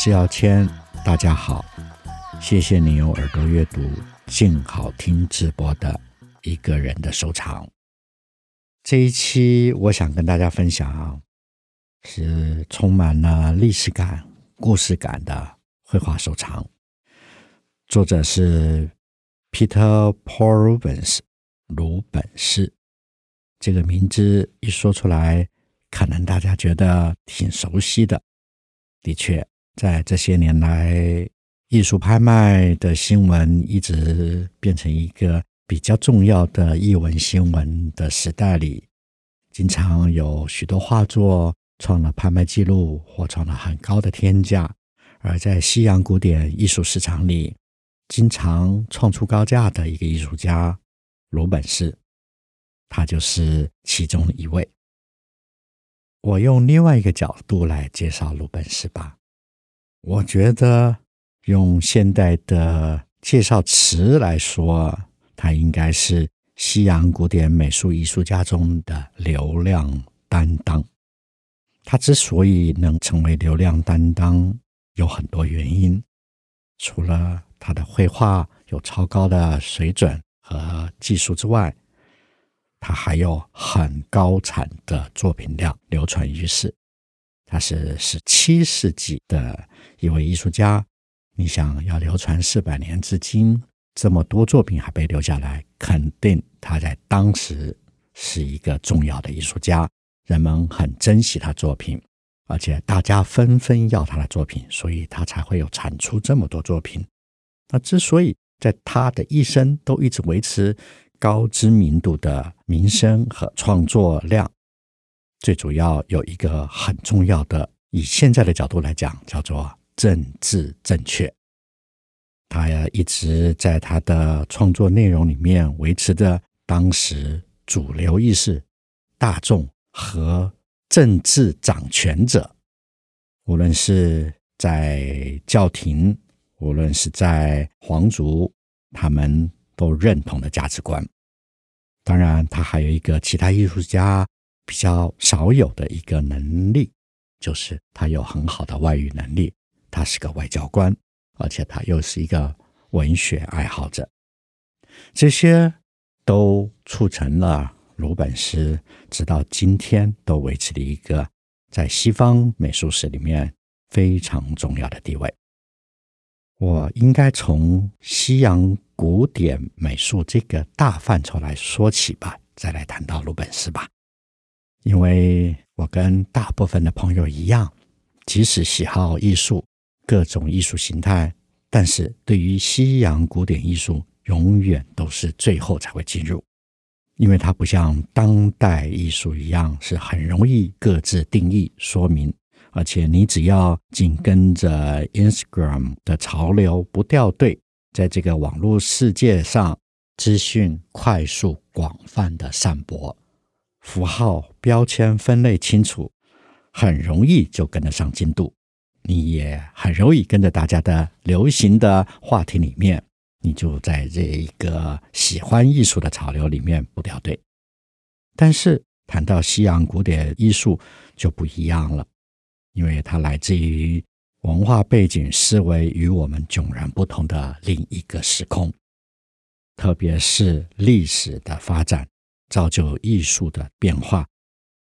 是姚谦，大家好，谢谢你用耳朵阅读静好听直播的一个人的收藏。这一期我想跟大家分享，是充满了历史感、故事感的绘画收藏。作者是 Peter Paul Rubens，鲁本斯。这个名字一说出来，可能大家觉得挺熟悉的。的确。在这些年来，艺术拍卖的新闻一直变成一个比较重要的艺文新闻的时代里，经常有许多画作创了拍卖记录或创了很高的天价。而在西洋古典艺术市场里，经常创出高价的一个艺术家鲁本斯，他就是其中一位。我用另外一个角度来介绍鲁本斯吧。我觉得用现代的介绍词来说，他应该是西洋古典美术艺术家中的流量担当。他之所以能成为流量担当，有很多原因。除了他的绘画有超高的水准和技术之外，他还有很高产的作品量流传于世。他是十七世纪的一位艺术家，你想要流传四百年至今，这么多作品还被留下来，肯定他在当时是一个重要的艺术家，人们很珍惜他作品，而且大家纷纷要他的作品，所以他才会有产出这么多作品。那之所以在他的一生都一直维持高知名度的名声和创作量。最主要有一个很重要的，以现在的角度来讲，叫做政治正确。他呀一直在他的创作内容里面维持着当时主流意识、大众和政治掌权者，无论是在教廷，无论是在皇族，他们都认同的价值观。当然，他还有一个其他艺术家。比较少有的一个能力，就是他有很好的外语能力。他是个外交官，而且他又是一个文学爱好者。这些都促成了鲁本斯直到今天都维持了一个在西方美术史里面非常重要的地位。我应该从西洋古典美术这个大范畴来说起吧，再来谈到鲁本斯吧。因为我跟大部分的朋友一样，即使喜好艺术，各种艺术形态，但是对于西洋古典艺术，永远都是最后才会进入，因为它不像当代艺术一样是很容易各自定义说明，而且你只要紧跟着 Instagram 的潮流不掉队，在这个网络世界上，资讯快速广泛的散播。符号标签分类清楚，很容易就跟得上进度。你也很容易跟着大家的流行的话题里面，你就在这一个喜欢艺术的潮流里面不掉队。但是谈到西洋古典艺术就不一样了，因为它来自于文化背景思维与我们迥然不同的另一个时空，特别是历史的发展。造就艺术的变化，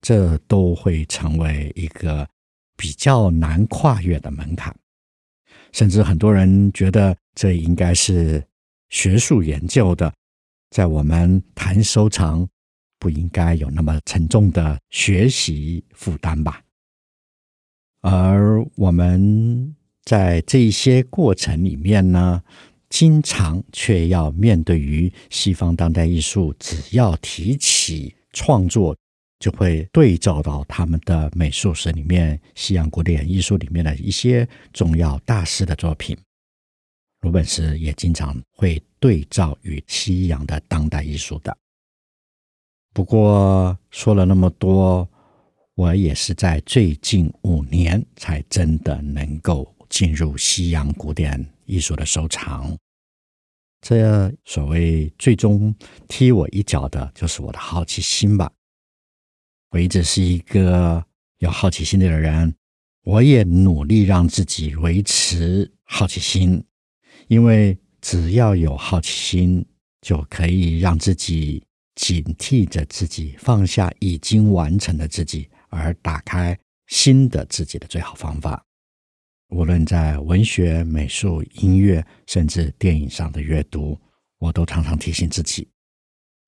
这都会成为一个比较难跨越的门槛。甚至很多人觉得这应该是学术研究的，在我们谈收藏，不应该有那么沉重的学习负担吧。而我们在这些过程里面呢，经常却要面对于西方当代艺术，只要提起创作，就会对照到他们的美术史里面，西洋古典艺术里面的一些重要大师的作品。鲁本斯也经常会对照与西洋的当代艺术的。不过说了那么多，我也是在最近五年才真的能够进入西洋古典艺术的收藏。这所谓最终踢我一脚的，就是我的好奇心吧。我一直是一个有好奇心的人，我也努力让自己维持好奇心，因为只要有好奇心，就可以让自己警惕着自己，放下已经完成的自己，而打开新的自己的最好方法。无论在文学、美术、音乐，甚至电影上的阅读，我都常常提醒自己，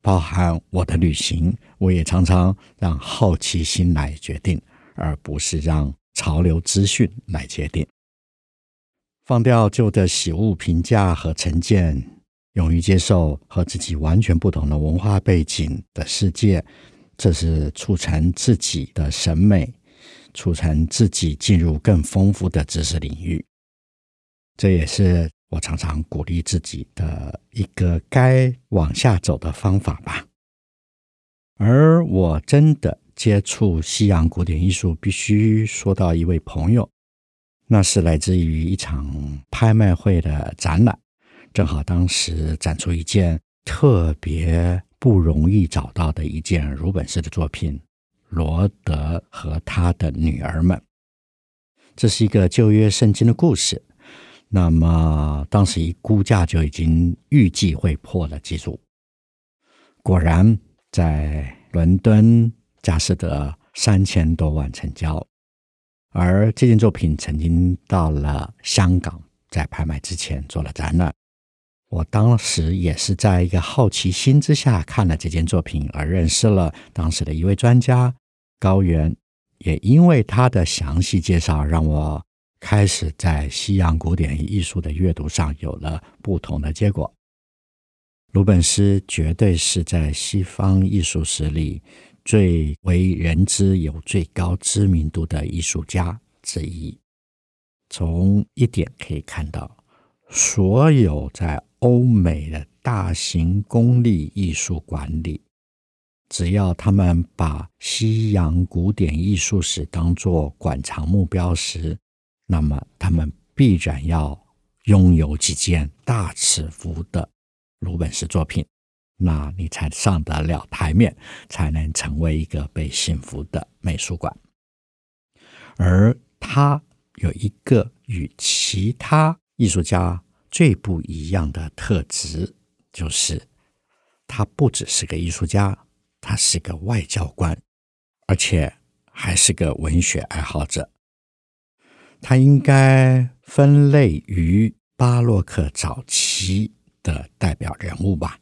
包含我的旅行，我也常常让好奇心来决定，而不是让潮流资讯来决定。放掉旧的喜恶评价和成见，勇于接受和自己完全不同的文化背景的世界，这是促成自己的审美。促成自己进入更丰富的知识领域，这也是我常常鼓励自己的一个该往下走的方法吧。而我真的接触西洋古典艺术，必须说到一位朋友，那是来自于一场拍卖会的展览，正好当时展出一件特别不容易找到的一件鲁本斯的作品。罗德和他的女儿们，这是一个旧约圣经的故事。那么当时一估价就已经预计会破了记录。果然，在伦敦佳士得三千多万成交。而这件作品曾经到了香港，在拍卖之前做了展览。我当时也是在一个好奇心之下看了这件作品，而认识了当时的一位专家。高原，也因为他的详细介绍，让我开始在西洋古典艺术的阅读上有了不同的结果。鲁本斯绝对是在西方艺术史里最为人知、有最高知名度的艺术家之一。从一点可以看到，所有在欧美的大型公立艺术馆里。只要他们把西洋古典艺术史当作馆藏目标时，那么他们必然要拥有几件大尺幅的鲁本斯作品，那你才上得了台面，才能成为一个被信服的美术馆。而他有一个与其他艺术家最不一样的特质，就是他不只是个艺术家。他是个外交官，而且还是个文学爱好者。他应该分类于巴洛克早期的代表人物吧？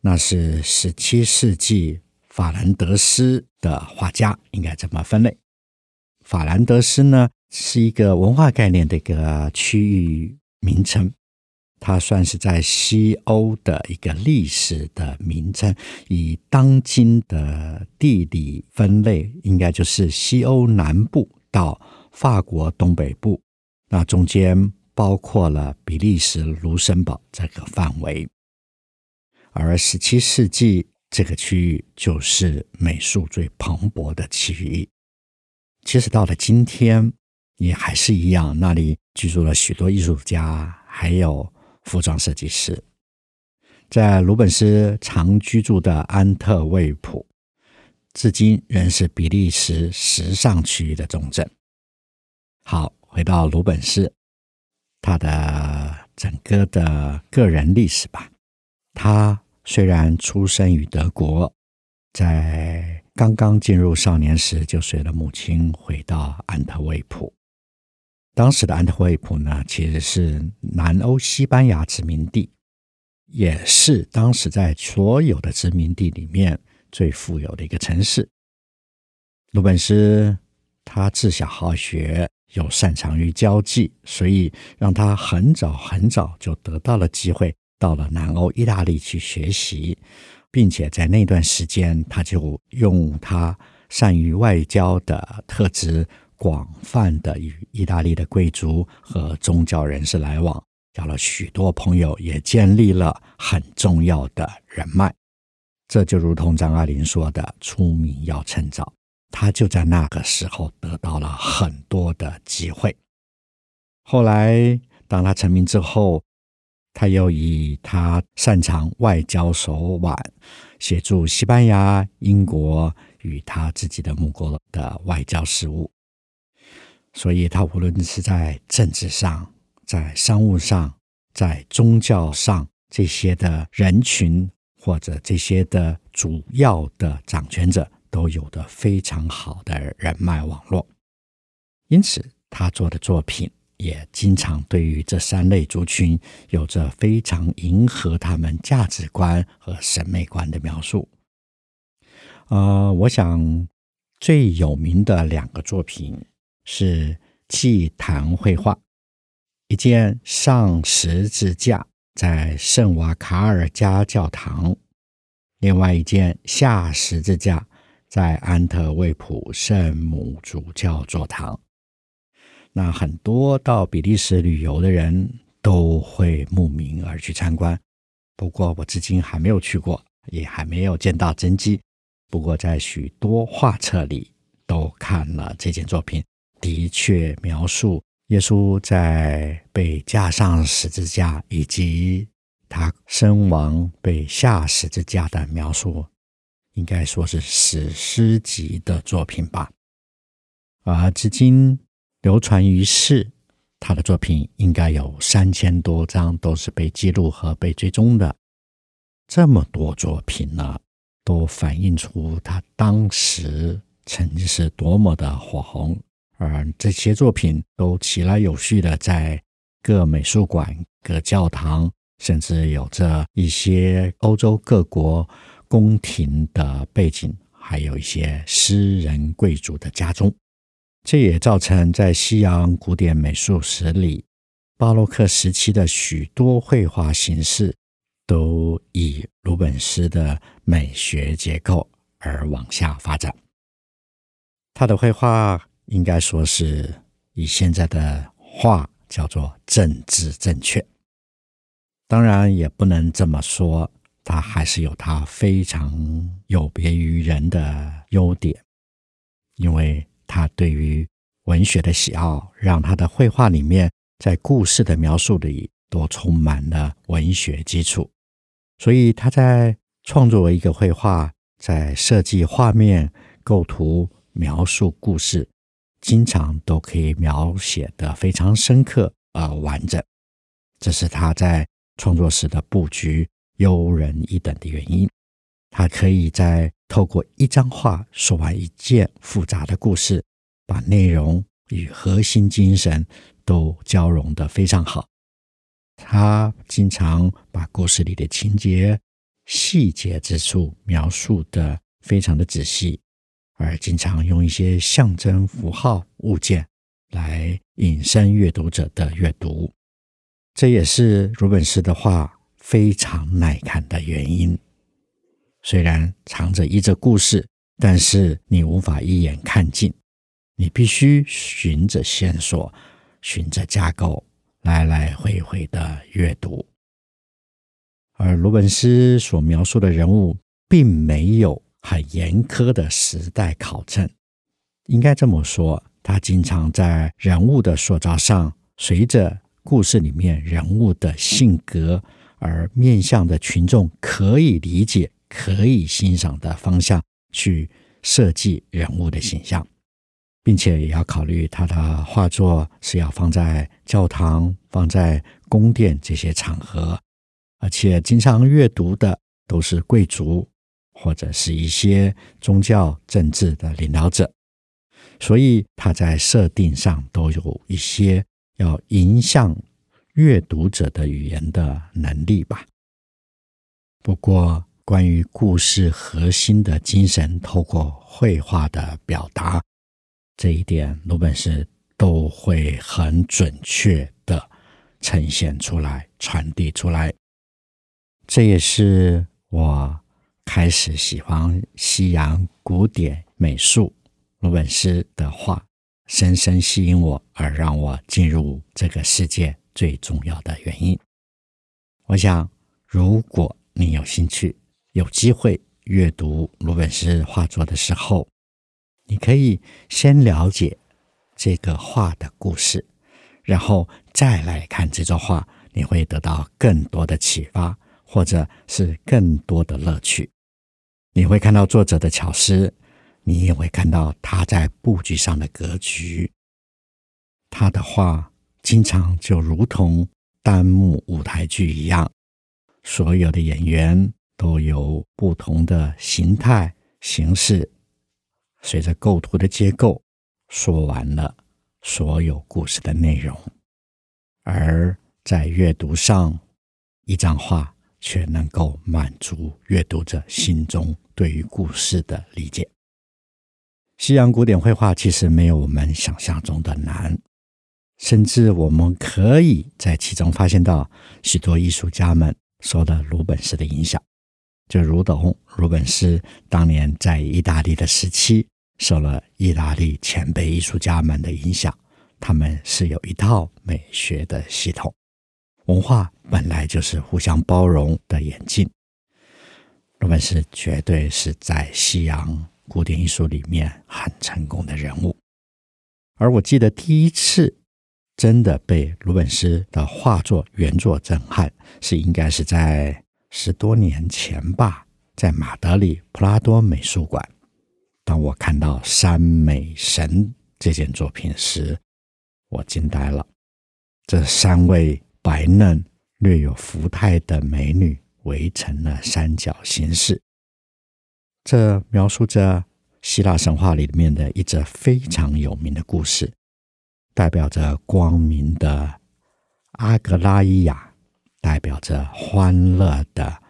那是十七世纪法兰德斯的画家，应该这么分类。法兰德斯呢，是一个文化概念的一个区域名称。它算是在西欧的一个历史的名称，以当今的地理分类，应该就是西欧南部到法国东北部，那中间包括了比利时、卢森堡这个范围。而十七世纪这个区域就是美术最蓬勃的区域。其实到了今天也还是一样，那里居住了许多艺术家，还有。服装设计师，在鲁本斯常居住的安特卫普，至今仍是比利时时尚区域的重镇。好，回到鲁本斯，他的整个的个人历史吧。他虽然出生于德国，在刚刚进入少年时就随了母亲回到安特卫普。当时的安特卫普呢，其实是南欧西班牙殖民地，也是当时在所有的殖民地里面最富有的一个城市。鲁本斯他自小好学，又擅长于交际，所以让他很早很早就得到了机会，到了南欧意大利去学习，并且在那段时间，他就用他善于外交的特质，广泛的与意大利的贵族和宗教人士来往，交了许多朋友，也建立了很重要的人脉。这就如同张爱玲说的：“出名要趁早。”他就在那个时候得到了很多的机会。后来，当他成名之后，他又以他擅长外交手腕，协助西班牙、英国与他自己的母国的外交事务。所以，他无论是在政治上、在商务上、在宗教上，这些的人群或者这些的主要的掌权者，都有着非常好的人脉网络。因此，他做的作品。也经常对于这三类族群有着非常迎合他们价值观和审美观的描述。呃，我想最有名的两个作品是祭坛绘画，一件上十字架在圣瓦卡尔加教堂，另外一件下十字架在安特卫普圣母主教座堂。那很多到比利时旅游的人都会慕名而去参观，不过我至今还没有去过，也还没有见到真迹。不过在许多画册里都看了这件作品，的确描述耶稣在被架上十字架以及他身亡被下十字架的描述，应该说是史诗级的作品吧。而至今。流传于世，他的作品应该有三千多张，都是被记录和被追踪的。这么多作品呢，都反映出他当时曾经是多么的火红。而这些作品都起来有序的在各美术馆、各教堂，甚至有着一些欧洲各国宫廷的背景，还有一些私人贵族的家中。这也造成在西洋古典美术史里，巴洛克时期的许多绘画形式都以鲁本斯的美学结构而往下发展。他的绘画应该说是以现在的话叫做政治正确，当然也不能这么说，他还是有他非常有别于人的优点，因为。他对于文学的喜好，让他的绘画里面在故事的描述里都充满了文学基础。所以他在创作一个绘画，在设计画面、构图、描述故事，经常都可以描写得非常深刻而完整。这是他在创作时的布局优人一等的原因。他可以在透过一张画说完一件复杂的故事，把内容与核心精神都交融得非常好。他经常把故事里的情节、细节之处描述得非常的仔细，而经常用一些象征符号、物件来引申阅读者的阅读。这也是鲁本斯的画非常耐看的原因。虽然藏着一则故事，但是你无法一眼看尽，你必须循着线索、循着架构来来回回的阅读。而鲁本斯所描述的人物，并没有很严苛的时代考证，应该这么说，他经常在人物的塑造上，随着故事里面人物的性格而面向的群众可以理解。可以欣赏的方向去设计人物的形象，并且也要考虑他的画作是要放在教堂、放在宫殿这些场合，而且经常阅读的都是贵族或者是一些宗教政治的领导者，所以他在设定上都有一些要影响阅读者的语言的能力吧。不过，关于故事核心的精神，透过绘画的表达，这一点鲁本斯都会很准确地呈现出来、传递出来。这也是我开始喜欢西洋古典美术，鲁本斯的画深深吸引我，而让我进入这个世界最重要的原因。我想，如果你有兴趣、有机会阅读鲁本斯画作的时候，你可以先了解这个画的故事，然后再来看这座画，你会得到更多的启发，或者是更多的乐趣。你会看到作者的巧思，你也会看到他在布局上的格局。他的画经常就如同单幕舞台剧一样，所有的演员都有不同的形态、形式，随着构图的结构，说完了所有故事的内容。而在阅读上，一张画却能够满足阅读者心中对于故事的理解。西洋古典绘画其实没有我们想象中的难。甚至我们可以在其中发现到许多艺术家们受了鲁本斯的影响，就如同鲁本斯当年在意大利的时期受了意大利前辈艺术家们的影响，他们是有一套美学的系统。文化本来就是互相包容的演进，鲁本斯绝对是在西洋古典艺术里面很成功的人物。而我记得第一次。真的被鲁本斯的画作原作震撼，是应该是在十多年前吧，在马德里普拉多美术馆。当我看到《山美神》这件作品时，我惊呆了。这三位白嫩、略有福态的美女围成了三角形式，这描述着希腊神话里面的一则非常有名的故事。代表着光明的阿格拉伊亚，代表着欢乐的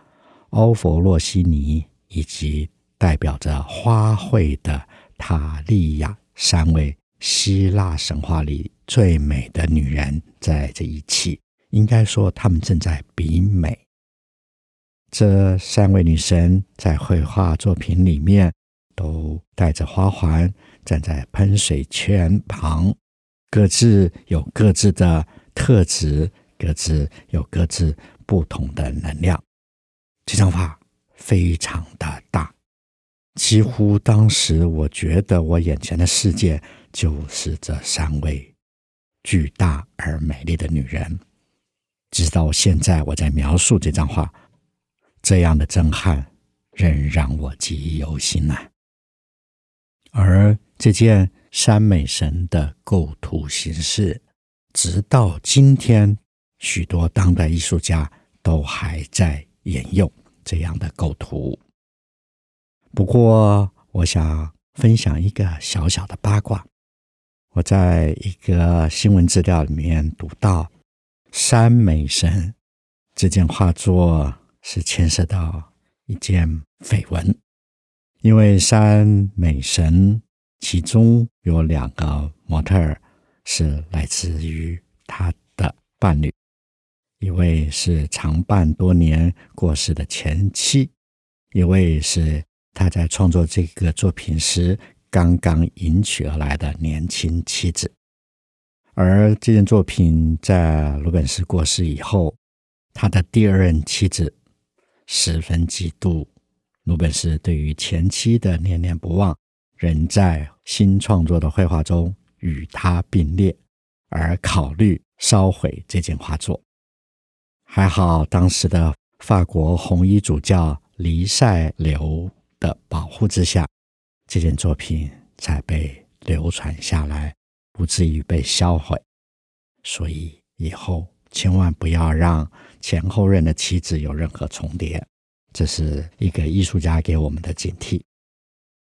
欧佛洛西尼，以及代表着花卉的塔利亚，三位希腊神话里最美的女人在这一起。应该说，她们正在比美。这三位女神在绘画作品里面都戴着花环，站在喷水泉旁。各自有各自的特质，各自有各自不同的能量。这张画非常的大，几乎当时我觉得我眼前的世界就是这三位巨大而美丽的女人。直到现在，我在描述这张画，这样的震撼仍让我记忆犹新呢。而这件。山美神的构图形式，直到今天，许多当代艺术家都还在沿用这样的构图。不过，我想分享一个小小的八卦。我在一个新闻资料里面读到，山美神这件画作是牵涉到一件绯闻，因为山美神。其中有两个模特儿是来自于他的伴侣，一位是长伴多年过世的前妻，一位是他在创作这个作品时刚刚迎娶而来的年轻妻子。而这件作品在鲁本斯过世以后，他的第二任妻子十分嫉妒鲁本斯对于前妻的念念不忘。仍在新创作的绘画中与他并列，而考虑烧毁这件画作。还好当时的法国红衣主教黎塞留的保护之下，这件作品才被流传下来，不至于被销毁。所以以后千万不要让前后任的妻子有任何重叠，这是一个艺术家给我们的警惕。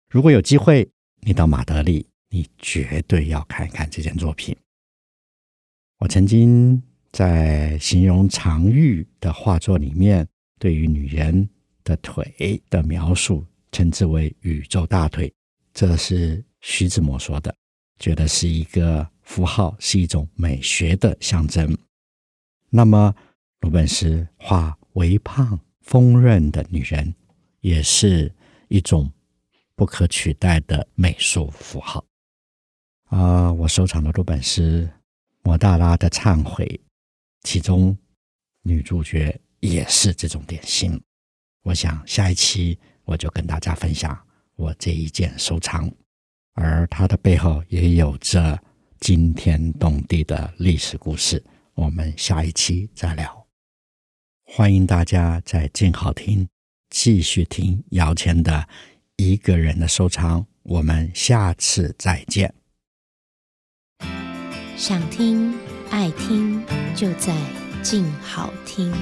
如果有机会，你到马德里，你绝对要看一看这件作品。我曾经在形容常玉的画作里面，对于女人的腿的描述，称之为“宇宙大腿”，这是徐志摩说的，觉得是一个符号，是一种美学的象征。那么，鲁本斯画微胖丰润的女人，也是一种。不可取代的美术符号。啊、我收藏的鲁本斯《摩大拉的忏悔》，其中女主角也是这种典型。我想下一期我就跟大家分享我这一件收藏，而它的背后也有着惊天动地的历史故事。我们下一期再聊。欢迎大家在静好听继续听姚谦的一个人的收藏。我们下次再见。想听爱听，就在静好听。